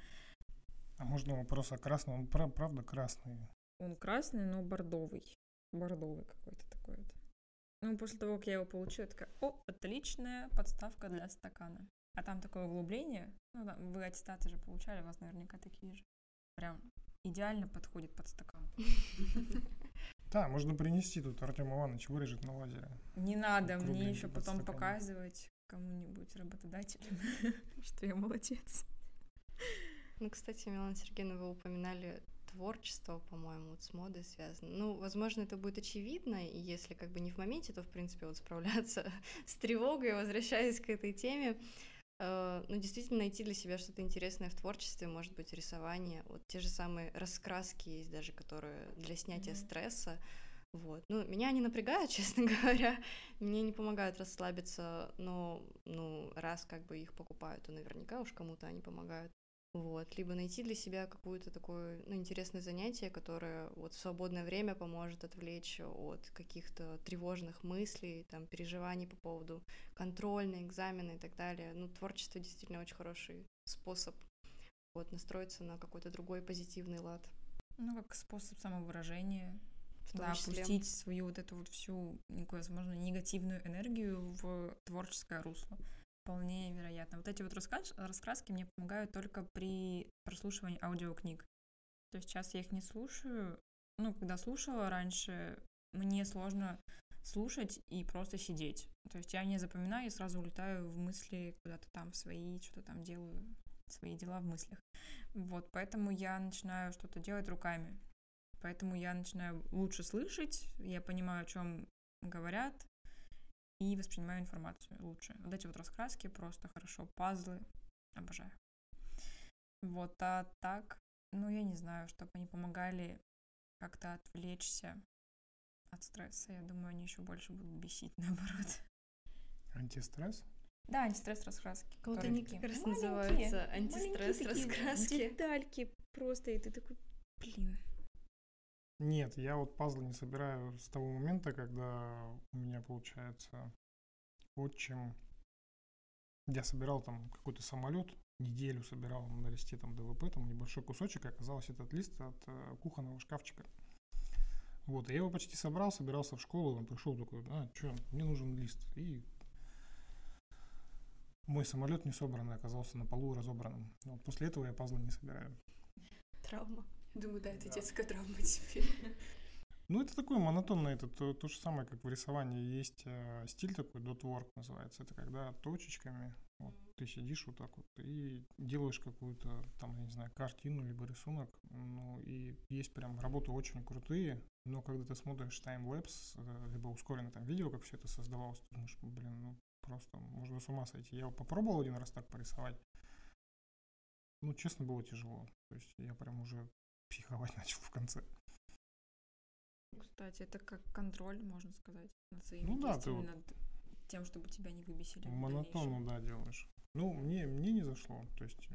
А можно вопрос о красном? Он прав, правда красный? Он красный, но бордовый. Бордовый какой-то такой вот. Ну, после того, как я его получила, я такая, о, отличная подставка для стакана. А там такое углубление, ну, да, вы аттестаты же получали, у вас наверняка такие же. Прям идеально подходит под стакан. Да, можно принести тут Артем Иванович вырежет на лазере. Не надо мне еще потом показывать кому-нибудь работодателю, что я молодец. Ну, кстати, Милана Сергеевна, вы упоминали творчество, по-моему, вот с модой связано. Ну, возможно, это будет очевидно, и если как бы не в моменте, то, в принципе, вот справляться с тревогой, возвращаясь к этой теме, ну, действительно найти для себя что-то интересное в творчестве, может быть, рисование, вот те же самые раскраски есть даже, которые для снятия mm-hmm. стресса, вот. Ну, меня они напрягают, честно говоря. Мне не помогают расслабиться, но, ну, раз как бы их покупают, то наверняка уж кому-то они помогают. Вот, либо найти для себя какое-то такое ну, интересное занятие, которое вот в свободное время поможет отвлечь от каких-то тревожных мыслей, там, переживаний по поводу контрольной, экзамена и так далее. Ну, творчество действительно очень хороший способ вот, настроиться на какой-то другой позитивный лад. Ну, как способ самовыражения, да, числе. опустить свою вот эту вот всю, возможно, негативную энергию в творческое русло. Вполне вероятно. Вот эти вот раскрас раскраски мне помогают только при прослушивании аудиокниг. То есть сейчас я их не слушаю. Ну, когда слушала раньше, мне сложно слушать и просто сидеть. То есть я не запоминаю и сразу улетаю в мысли куда-то там в свои, что-то там делаю, свои дела в мыслях. Вот, поэтому я начинаю что-то делать руками. Поэтому я начинаю лучше слышать, я понимаю, о чем говорят, и воспринимаю информацию лучше. Вот эти вот раскраски просто хорошо, пазлы, обожаю. Вот, а так, ну, я не знаю, чтобы они помогали как-то отвлечься от стресса. Я думаю, они еще больше будут бесить, наоборот. Антистресс? Да, антистресс раскраски. Вот они как раз называются антистресс раскраски. Детальки просто, и ты такой, блин. Нет, я вот пазлы не собираю с того момента, когда у меня получается отчим. Я собирал там какой-то самолет, неделю собирал на листе там ДВП, там небольшой кусочек, и оказалось этот лист от э, кухонного шкафчика. Вот, я его почти собрал, собирался в школу, он пришел такой, а, что, мне нужен лист. И мой самолет не собранный оказался на полу разобранным. Вот после этого я пазлы не собираю. Травма. Думаю, да, это детская травма теперь. Ну, это такое монотонное, это то, то же самое, как в рисовании. Есть э, стиль такой, dot work называется. Это когда точечками вот, ты сидишь вот так вот и делаешь какую-то, там, я не знаю, картину, либо рисунок. Ну, и есть прям работы очень крутые, но когда ты смотришь таймлэпс, э, либо ускоренное там видео, как все это создавалось, ты думаешь, блин, ну, просто можно с ума сойти. Я попробовал один раз так порисовать. Ну, честно, было тяжело. То есть я прям уже психовать начал в конце. Кстати, это как контроль, можно сказать, над своими Ну да, ты вот- над тем, чтобы тебя не выбесили. Монотонно, да, делаешь. Ну, мне, мне не зашло. То есть,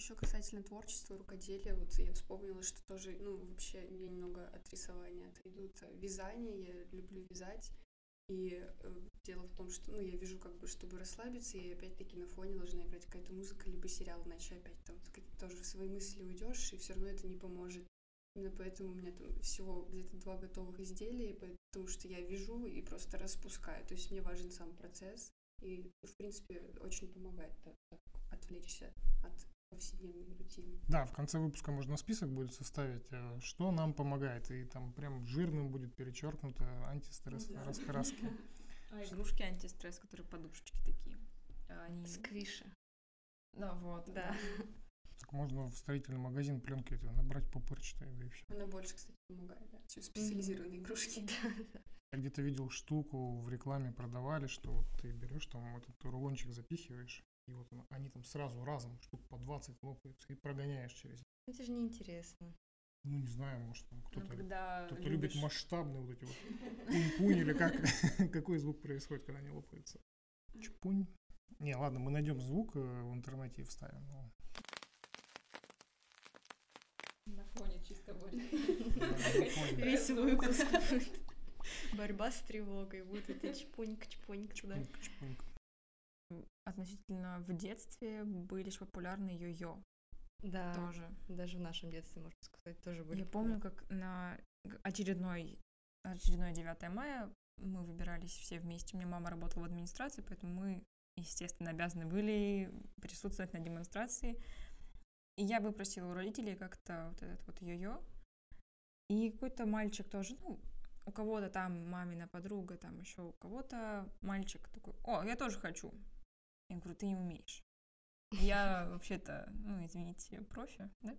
Еще касательно творчества, рукоделия, вот я вспомнила, что тоже, ну, вообще я немного от рисования отойду. Вязание, я люблю вязать. И э, дело в том, что, ну, я вижу, как бы, чтобы расслабиться, и опять-таки на фоне должна играть какая-то музыка, либо сериал, иначе опять там тоже в свои мысли уйдешь, и все равно это не поможет. Именно поэтому у меня там всего где-то два готовых изделия, потому что я вяжу и просто распускаю. То есть мне важен сам процесс, и, в принципе, очень помогает так отвлечься от повседневной рутины. да, в конце выпуска можно список будет составить, э, что нам помогает. И там прям жирным будет перечеркнуто антистресс Ну да. раскраски. А игрушки антистресс, которые подушечки такие. а Они... Сквиши. Да, вот. Да. Так можно в строительный магазин пленки эти набрать пупырчатые, да и все. Она больше, кстати, помогает, да, чем специализированные игрушки. Я где-то видел штуку, в рекламе продавали, что вот ты берешь там этот рулончик запихиваешь, и вот он- они там сразу разом штук по 20 лопаются и прогоняешь через. Это же неинтересно. Ну, не знаю, может там Ну, кто-то когда Кто-то любит любишь- масштабные вот эти вот пунь-пунь или как, какой звук происходит, когда они лопаются. Чпунь. Не, ладно, мы найдем звук э, в интернете и вставим. Ну, На фоне чисто будет. Весь выпуск будет. Борьба с тревогой. Будет это чпоньк-чпоньк туда. Чпуньк, чпуньк. Относительно в детстве были же популярны йо-йо Да, тоже. даже в нашем детстве, можно сказать, тоже были. Я помню, как на очередной, очередное 9 мая мы выбирались все вместе. У меня мама работала в администрации, поэтому мы, естественно, обязаны были присутствовать на демонстрации. И я выпросила у родителей как-то вот этот вот йо-йо. И какой-то мальчик тоже, ну, у кого-то там мамина подруга, там еще у кого-то мальчик такой, о, я тоже хочу. Я говорю, ты не умеешь. Я вообще-то, ну, извините, профи, да?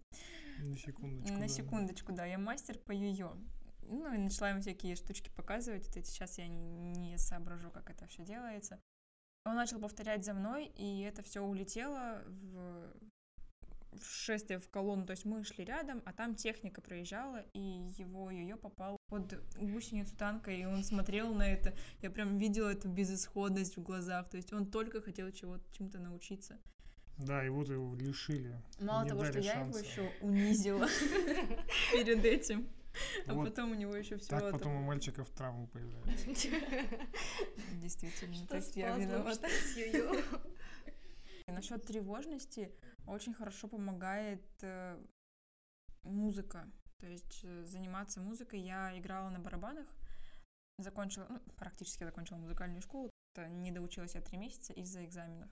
На секундочку. На да. секундочку, да, я мастер по йо Ну, и начала ему всякие штучки показывать. Вот эти сейчас я не соображу, как это все делается. Он начал повторять за мной, и это все улетело в шествие в колонну. То есть мы шли рядом, а там техника проезжала, и его йо попал под гусеницу танка, и он смотрел на это. Я прям видела эту безысходность в глазах. То есть он только хотел чего-то чему-то научиться. Да, и вот его лишили. Мало не того, что дали я шанса. его еще унизила перед этим, а Вот потом у него еще все Так это. потом у мальчиков травмы появляются. Действительно, то есть я виновата. йо-йо. Насчет тревожности очень хорошо помогает э, музыка. То есть э, заниматься музыкой. Я играла на барабанах, закончила, ну, практически закончила музыкальную школу. Не доучилась я три месяца из-за экзаменов.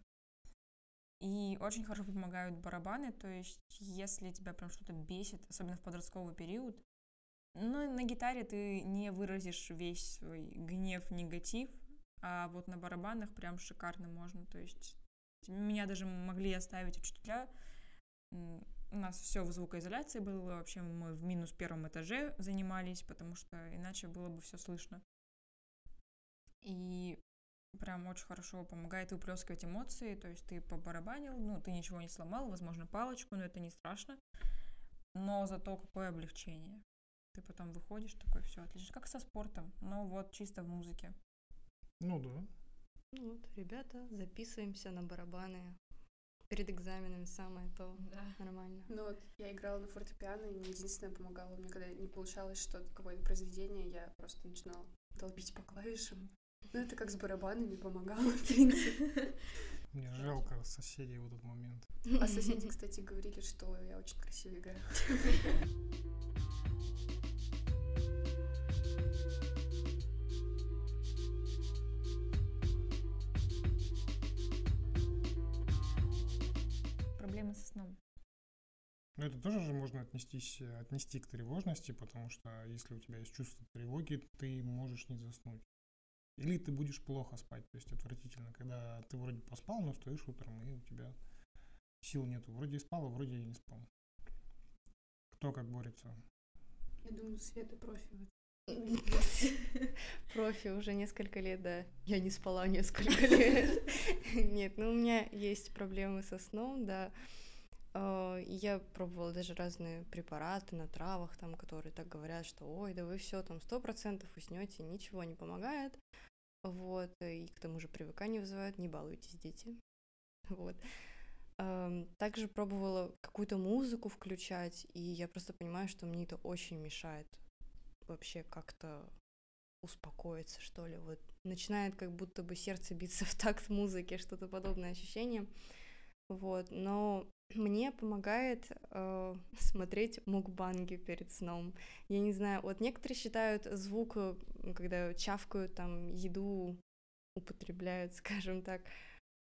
И очень хорошо помогают барабаны, то есть если тебя прям что-то бесит, особенно в подростковый период, ну, на гитаре ты не выразишь весь свой гнев, негатив, а вот на барабанах прям шикарно можно, то есть меня даже могли оставить учителя. У нас все в звукоизоляции было, вообще мы в минус первом этаже занимались, потому что иначе было бы все слышно. И прям очень хорошо помогает выплескивать эмоции, то есть ты побарабанил, ну, ты ничего не сломал, возможно, палочку, но это не страшно. Но зато какое облегчение. Ты потом выходишь такой, все отлично, как со спортом, но вот чисто в музыке. Ну да. Ну вот, ребята, записываемся на барабаны. Перед экзаменами самое то. Да. Нормально. Ну вот я играла на фортепиано, и мне единственное помогало, мне когда не получалось что-то, какое-то произведение, я просто начинала долбить по клавишам. Ну это как с барабанами помогало, в принципе. Мне жалко соседей в этот момент. А соседи, кстати, говорили, что я очень красиво играю. Но это тоже же можно отнестись, отнести к тревожности, потому что если у тебя есть чувство тревоги, ты можешь не заснуть. Или ты будешь плохо спать, то есть отвратительно, когда ты вроде поспал, но стоишь утром, и у тебя сил нету. Вроде и спал, а вроде и не спал. Кто как борется? Я думаю, Света профи. Профи уже несколько лет, да. Я не спала несколько лет. Нет, ну у меня есть проблемы со сном, да. А, Я пробовала даже разные препараты на травах, там, которые так говорят, что ой, да вы все там сто процентов уснете, ничего не помогает. Вот, и к тому же привыкание вызывает, не балуйтесь, дети. Вот. Также пробовала какую-то музыку включать, и я просто понимаю, что мне это очень мешает вообще как-то успокоиться, что ли. Вот начинает как будто бы сердце биться в такт музыки, что-то подобное ощущение. Вот, но мне помогает э, смотреть мукбанги перед сном. Я не знаю, вот некоторые считают звук, э, когда чавкают там еду, употребляют, скажем так,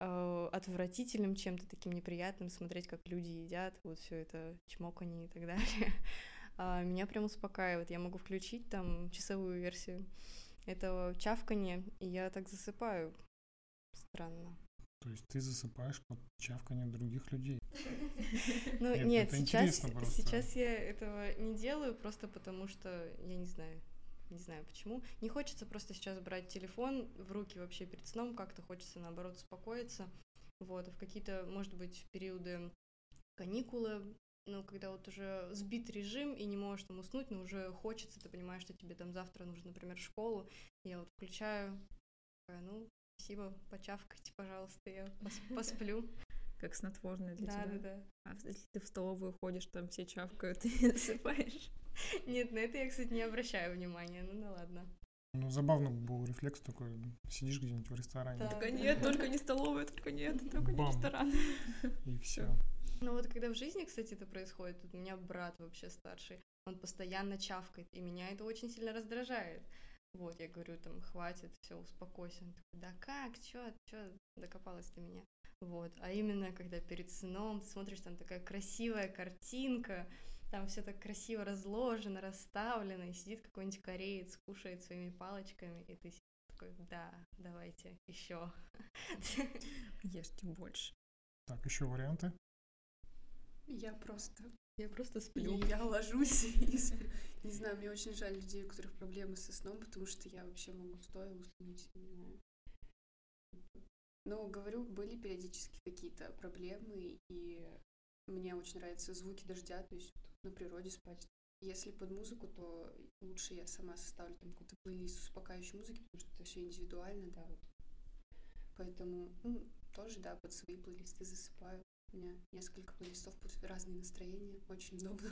э, отвратительным чем-то таким неприятным смотреть, как люди едят, вот все это чмоканье и так далее. А меня прям успокаивает. Я могу включить там часовую версию этого чавканья, и я так засыпаю. Странно. То есть ты засыпаешь под чавканье других людей. Ну Нет, нет, это сейчас, сейчас я этого не делаю, просто потому что я не знаю, не знаю почему. Не хочется просто сейчас брать телефон в руки вообще перед сном, как-то хочется наоборот успокоиться. Вот, а в какие-то, может быть, периоды каникулы, ну, когда вот уже сбит режим и не можешь там уснуть, но уже хочется, ты понимаешь, что тебе там завтра нужно, например, в школу, я вот включаю, ну, спасибо, почавкайте, пожалуйста, я пос- посплю. Как снотворное для Да, да, тебя. да. А если ты в столовую ходишь, там все чавкают, и засыпаешь. Нет, на это я, кстати, не обращаю внимания, ну да ладно. Ну, забавно был рефлекс такой, сидишь где-нибудь в ресторане, Да. Только нет, только не столовая, только нет, только не Бам. ресторан. и все. Ну вот когда в жизни, кстати, это происходит, у меня брат вообще старший, он постоянно чавкает, и меня это очень сильно раздражает. Вот, я говорю, там, хватит, все, успокойся. Он такой, да как, чё, чё, докопалась до меня. Вот, а именно, когда перед сном ты смотришь, там такая красивая картинка, там все так красиво разложено, расставлено, и сидит какой-нибудь кореец, кушает своими палочками, и ты сидишь такой, да, давайте, еще. Ешьте больше. Так, еще варианты? Я просто... Я просто И сплю. я ложусь и сплю. Не знаю, мне очень жаль людей, у которых проблемы со сном, потому что я вообще могу стоя уснуть, не знаю. Но, говорю, были периодически какие-то проблемы, и мне очень нравятся звуки дождя, то есть на природе спать. Если под музыку, то лучше я сама составлю там какой-то плейлист успокаивающей музыки, потому что это все индивидуально, да, вот. Поэтому, ну, тоже, да, под свои плейлисты засыпаю. У меня несколько плейлистов под разные настроения, очень удобно.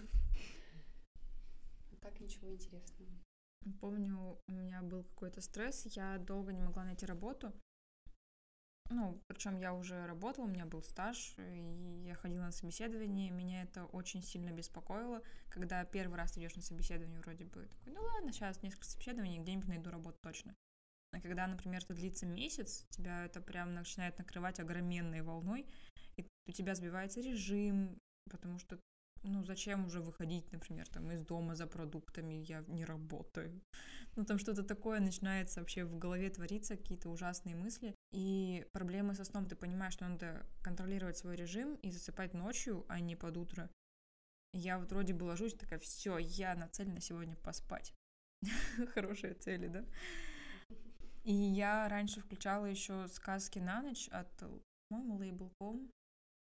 А так ничего интересного. Помню, у меня был какой-то стресс, я долго не могла найти работу. Ну, причем я уже работала, у меня был стаж, и я ходила на собеседование, меня это очень сильно беспокоило, когда первый раз идешь на собеседование, вроде бы такой, ну ладно, сейчас несколько собеседований, где-нибудь найду работу точно. А когда, например, это длится месяц, тебя это прям начинает накрывать огроменной волной, и у тебя сбивается режим, потому что ну, зачем уже выходить, например, там из дома за продуктами, я не работаю. Ну, там что-то такое начинается вообще в голове твориться, какие-то ужасные мысли. И проблемы со сном, ты понимаешь, что надо контролировать свой режим и засыпать ночью, а не под утро. Я вот вроде бы ложусь, такая, все, я нацелена сегодня поспать. Хорошие цели, да? И я раньше включала еще сказки на ночь от, по-моему, Label.com.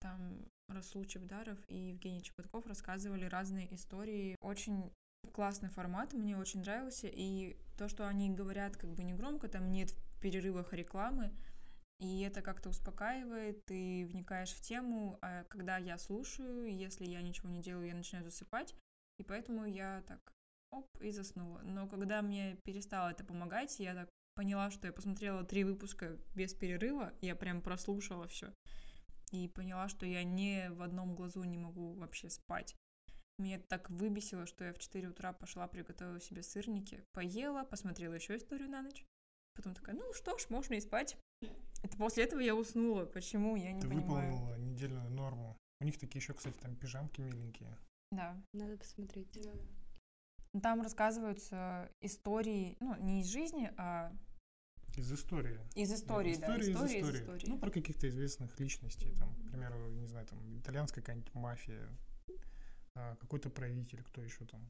Там Расул Чебдаров и Евгений Чеботков рассказывали разные истории. Очень классный формат, мне очень нравился. И то, что они говорят как бы не громко, там нет в перерывах рекламы, И это как-то успокаивает, ты вникаешь в тему, а когда я слушаю, если я ничего не делаю, я начинаю засыпать, и поэтому я так оп, и заснула. Но когда мне перестало это помогать, я так поняла, что я посмотрела три выпуска без перерыва, я прям прослушала все. И поняла, что я не в одном глазу не могу вообще спать. Меня это так выбесило, что я в 4 утра пошла, приготовила себе сырники, поела, посмотрела еще историю на ночь. Потом такая, ну что ж, можно и спать. Это после этого я уснула. Почему? Я не Ты понимаю. выполнила недельную норму. У них такие еще, кстати, там пижамки миленькие. Да. Надо посмотреть. Да. Там рассказываются истории, ну, не из жизни, а Из истории. из истории, да. Истории из Истории из истории. Ну, про каких-то известных личностей. Там, к примеру, не знаю, там, итальянская какая-нибудь мафия, а, какой-то правитель, кто еще там.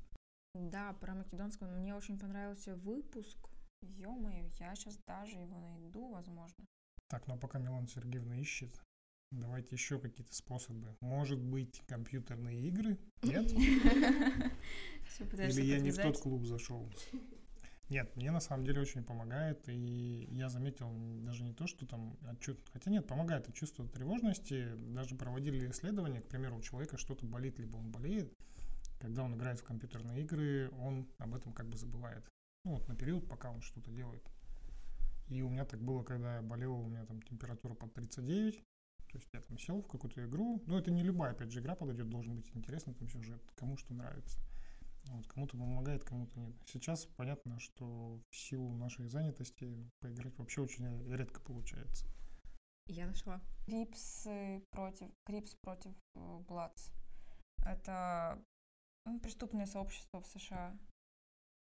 Да, про македонского мне очень понравился выпуск. Ё-моё, я сейчас даже его найду, возможно. Так, ну а пока Милана Сергеевна ищет, давайте еще какие-то способы. Может быть, компьютерные игры? Нет? Или я не в тот клуб зашел? Нет, мне на самом деле очень помогает, и я заметил даже не то, что там, от чё- хотя нет, помогает от чувства тревожности, даже проводили исследования, к примеру, у человека что-то болит, либо он болеет, когда он играет в компьютерные игры, он об этом как бы забывает. Ну вот на период, пока он что-то делает. И у меня так было, когда я болел, у меня там температура под 39, то есть я там сел в какую-то игру, но это не любая, опять же, игра подойдет, должен быть интересный там сюжет, кому что нравится. Вот, кому-то помогает, кому-то нет. Сейчас понятно, что в силу нашей занятости поиграть вообще очень редко получается. Я нашла. Крипс против, Crips против э, Bloods. Это ну, преступное сообщество в США.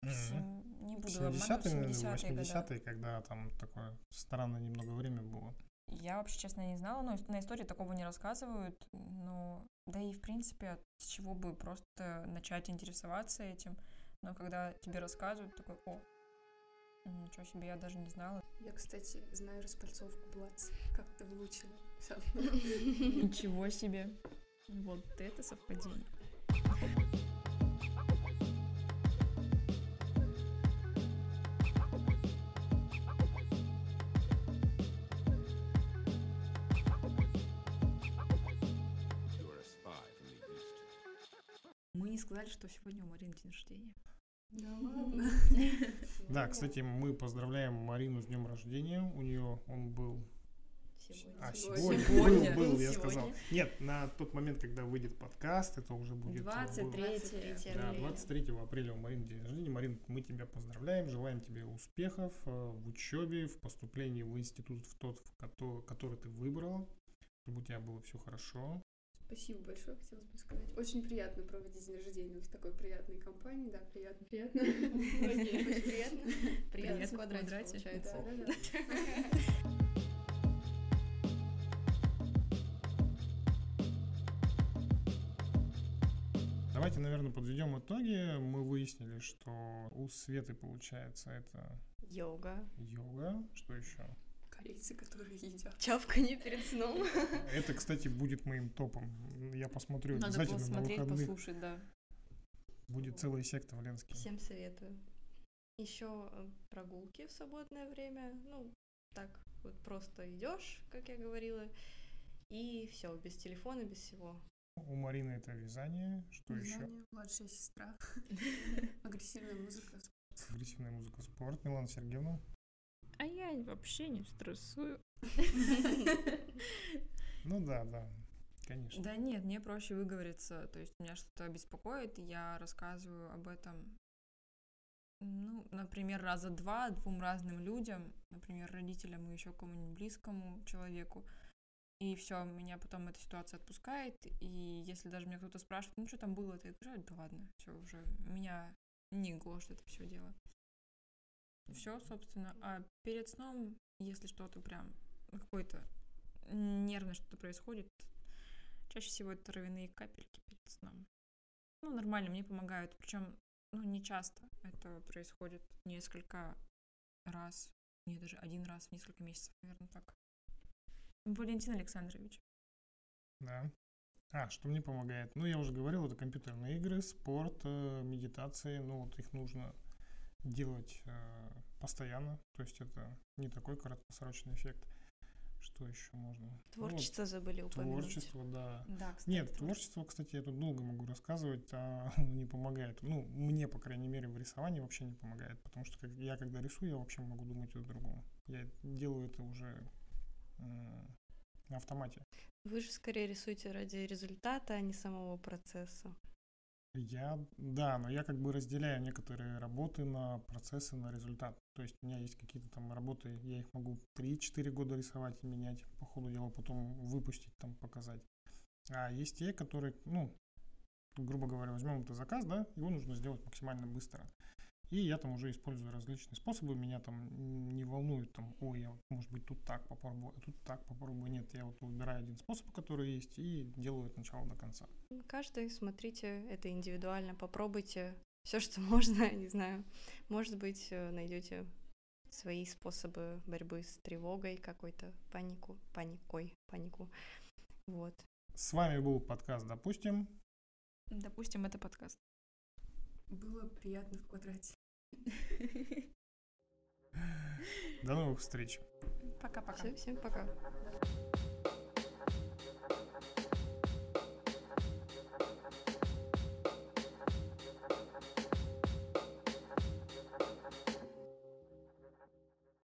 Сем- Не буду обманывать, 70-е, 70-е годы. 80-е, когда там такое странное немного время было. Я вообще, честно, не знала, но на истории такого не рассказывают. Но да и, в принципе, с чего бы просто начать интересоваться этим. Но когда тебе рассказывают, такой, о, ничего себе, я даже не знала. Я, кстати, знаю распальцовку Блац. Как ты выучила? Ничего себе. Вот это совпадение. Что сегодня у Марины день рождения. Да ладно. Да, кстати, мы поздравляем Марину с днем рождения. У нее он был... Сегодня. А, Сегодня. сегодня, Сегодня. был, был, я Сегодня. сказал. Нет, на тот момент, когда выйдет подкаст, это уже будет... э, было- 23 Да, апреля. 23 апреля у Марины день рождения. Марин, мы тебя поздравляем, желаем тебе успехов э, в учебе, в поступлении в институт, в тот, в кото- который ты выбрала, чтобы у тебя было все хорошо. Спасибо большое, хотелось бы сказать. Очень приятно проводить день рождения в такой приятной компании. Да, приятно, приятно. Очень приятно. Приятно Приятно в квадрате квадрате. получается. Да, да, да. Давайте, наверное, подведем итоги. Мы выяснили, что у Светы получается это Йога. йога. Что еще? Корейцы, которые едят. Чавканье перед сном. Это, кстати, будет моим топом. Я посмотрю Надо обязательно на посмотреть, выходных. послушать, да. Будет целая секта в Ленске. Всем советую. Еще э, прогулки в свободное время. Ну, так вот просто идешь, как я говорила, и все, без телефона, без всего. У Марины это вязание. Что еще? Вязание, Младшая сестра. Агрессивная музыка. Агрессивная музыка, спорт. Милана Сергеевна. А я вообще не стрессую. Ну да, да, конечно. Да нет, мне проще выговориться. То есть меня что-то беспокоит, я рассказываю об этом, ну, например, раза два двум разным людям, например, родителям и еще кому-нибудь близкому человеку. И все, меня потом эта ситуация отпускает. И если даже меня кто-то спрашивает, ну что там было, то я говорю, «А, да ладно, все уже, меня не гложет это все дело. Все, собственно. А перед сном, если что-то прям, ну, какой-то нервно что-то происходит, чаще всего это травяные капельки перед сном. Ну, нормально, мне помогают. Причем, ну, не часто это происходит. Несколько раз. Не, даже один раз в несколько месяцев, наверное, так. Валентин Александрович. Да. А, что мне помогает? Ну, я уже говорил, это компьютерные игры, спорт, э, медитации. Ну, вот их нужно делать э, постоянно. То есть это не такой краткосрочный эффект. что еще можно? Ну, вот Творчество забыли упомянуть. Творчество, да. Да, кстати, Нет, тоже. творчество, кстати, я тут долго могу рассказывать, а оно не помогает. Ну, мне, по крайней мере, в рисовании вообще не помогает, потому что как- я, когда рисую, я вообще могу думать о другом. Я делаю это уже м, на автомате. Вы же скорее рисуете ради результата, а не самого процесса. Я, да, но я как бы разделяю некоторые работы на процессы, на результат. То есть у меня есть какие-то там работы, я их могу 3-4 года рисовать и менять по ходу дела, потом выпустить, там, показать. А есть те, которые, ну, грубо говоря, возьмем это заказ, да, его нужно сделать максимально быстро. И я там уже использую различные способы, меня там не волнует, там, ой, я, может быть, тут так попробую, а тут так попробую. Нет, я вот выбираю один способ, который есть, и делаю от начала до конца. Каждый, смотрите, это индивидуально, попробуйте все, что можно, не знаю. Может быть, э, найдете свои способы борьбы с тревогой, какой-то панику, паникой, панику. Вот. С вами был подкаст «Допустим». Допустим, это подкаст. Было приятно в квадрате. До новых встреч. Пока-пока. Всё, всем пока.